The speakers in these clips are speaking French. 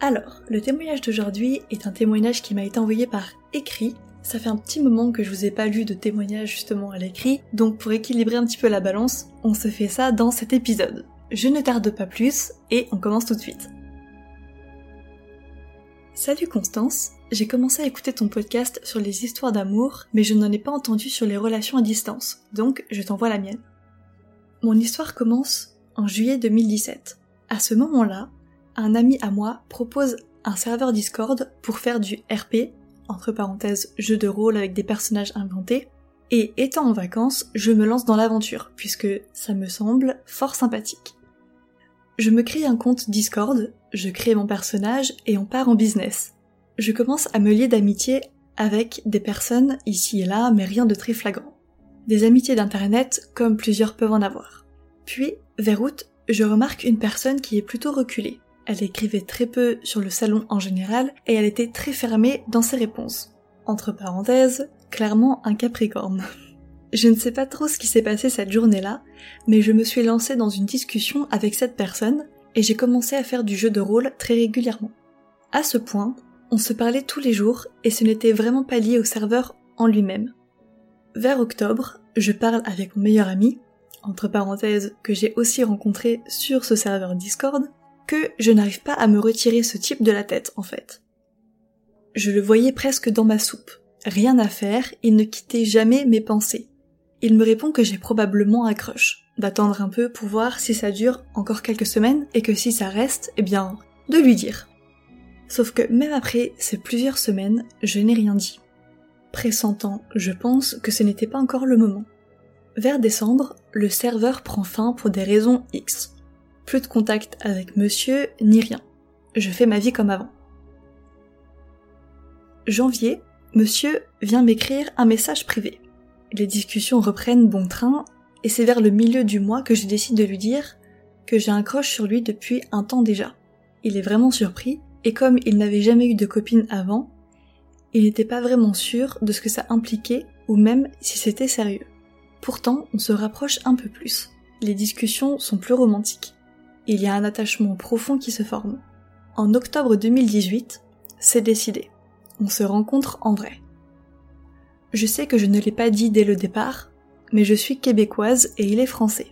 Alors, le témoignage d'aujourd'hui est un témoignage qui m'a été envoyé par écrit. Ça fait un petit moment que je vous ai pas lu de témoignage justement à l'écrit, donc pour équilibrer un petit peu la balance, on se fait ça dans cet épisode. Je ne tarde pas plus et on commence tout de suite. Salut Constance, j'ai commencé à écouter ton podcast sur les histoires d'amour, mais je n'en ai pas entendu sur les relations à distance, donc je t'envoie la mienne. Mon histoire commence en juillet 2017. À ce moment-là, un ami à moi propose un serveur Discord pour faire du RP, entre parenthèses jeu de rôle avec des personnages inventés, et étant en vacances, je me lance dans l'aventure, puisque ça me semble fort sympathique. Je me crée un compte Discord, je crée mon personnage et on part en business. Je commence à me lier d'amitié avec des personnes ici et là, mais rien de très flagrant. Des amitiés d'internet comme plusieurs peuvent en avoir. Puis, vers août, je remarque une personne qui est plutôt reculée. Elle écrivait très peu sur le salon en général et elle était très fermée dans ses réponses. Entre parenthèses, clairement un capricorne. Je ne sais pas trop ce qui s'est passé cette journée-là, mais je me suis lancée dans une discussion avec cette personne et j'ai commencé à faire du jeu de rôle très régulièrement. À ce point, on se parlait tous les jours et ce n'était vraiment pas lié au serveur en lui-même. Vers octobre, je parle avec mon meilleur ami, entre parenthèses que j'ai aussi rencontré sur ce serveur Discord, que je n'arrive pas à me retirer ce type de la tête en fait. Je le voyais presque dans ma soupe. Rien à faire, il ne quittait jamais mes pensées. Il me répond que j'ai probablement un crush, d'attendre un peu pour voir si ça dure encore quelques semaines et que si ça reste, eh bien, de lui dire. Sauf que même après ces plusieurs semaines, je n'ai rien dit. Pressentant, je pense que ce n'était pas encore le moment. Vers décembre, le serveur prend fin pour des raisons X. Plus de contact avec monsieur, ni rien. Je fais ma vie comme avant. Janvier, monsieur vient m'écrire un message privé. Les discussions reprennent bon train, et c'est vers le milieu du mois que je décide de lui dire que j'ai un croche sur lui depuis un temps déjà. Il est vraiment surpris, et comme il n'avait jamais eu de copine avant, il n'était pas vraiment sûr de ce que ça impliquait, ou même si c'était sérieux. Pourtant, on se rapproche un peu plus. Les discussions sont plus romantiques il y a un attachement profond qui se forme. En octobre 2018, c'est décidé. On se rencontre en vrai. Je sais que je ne l'ai pas dit dès le départ, mais je suis québécoise et il est français.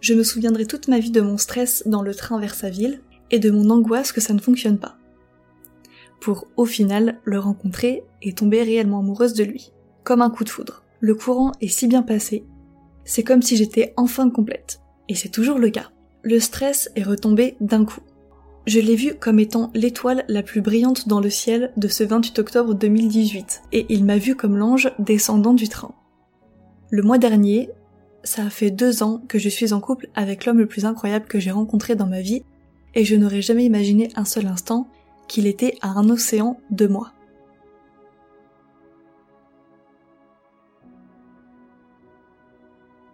Je me souviendrai toute ma vie de mon stress dans le train vers sa ville et de mon angoisse que ça ne fonctionne pas. Pour au final le rencontrer et tomber réellement amoureuse de lui. Comme un coup de foudre. Le courant est si bien passé, c'est comme si j'étais enfin complète. Et c'est toujours le cas le stress est retombé d'un coup. Je l'ai vu comme étant l'étoile la plus brillante dans le ciel de ce 28 octobre 2018, et il m'a vu comme l'ange descendant du train. Le mois dernier, ça a fait deux ans que je suis en couple avec l'homme le plus incroyable que j'ai rencontré dans ma vie, et je n'aurais jamais imaginé un seul instant qu'il était à un océan de moi.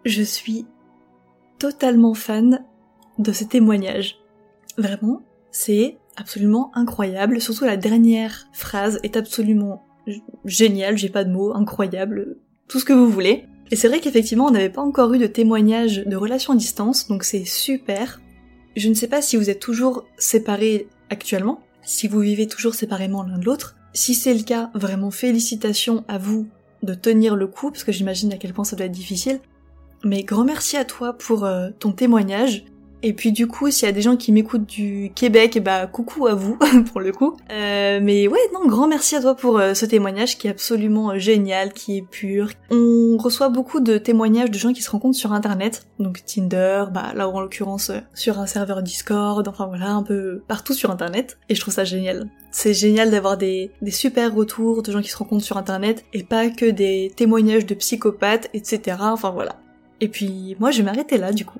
Je suis totalement fan de ces témoignages. Vraiment, c'est absolument incroyable, surtout la dernière phrase est absolument géniale, j'ai pas de mots, incroyable, tout ce que vous voulez. Et c'est vrai qu'effectivement, on n'avait pas encore eu de témoignage de relations à distance, donc c'est super. Je ne sais pas si vous êtes toujours séparés actuellement, si vous vivez toujours séparément l'un de l'autre. Si c'est le cas, vraiment félicitations à vous de tenir le coup, parce que j'imagine à quel point ça doit être difficile. Mais grand merci à toi pour euh, ton témoignage. Et puis du coup, s'il y a des gens qui m'écoutent du Québec, bah coucou à vous pour le coup. Euh, mais ouais, non, grand merci à toi pour euh, ce témoignage qui est absolument euh, génial, qui est pur. On reçoit beaucoup de témoignages de gens qui se rencontrent sur internet, donc Tinder, bah là en l'occurrence sur un serveur Discord, enfin voilà, un peu partout sur internet. Et je trouve ça génial. C'est génial d'avoir des, des super retours de gens qui se rencontrent sur internet et pas que des témoignages de psychopathes, etc. Enfin voilà. Et puis moi je vais m'arrêter là du coup.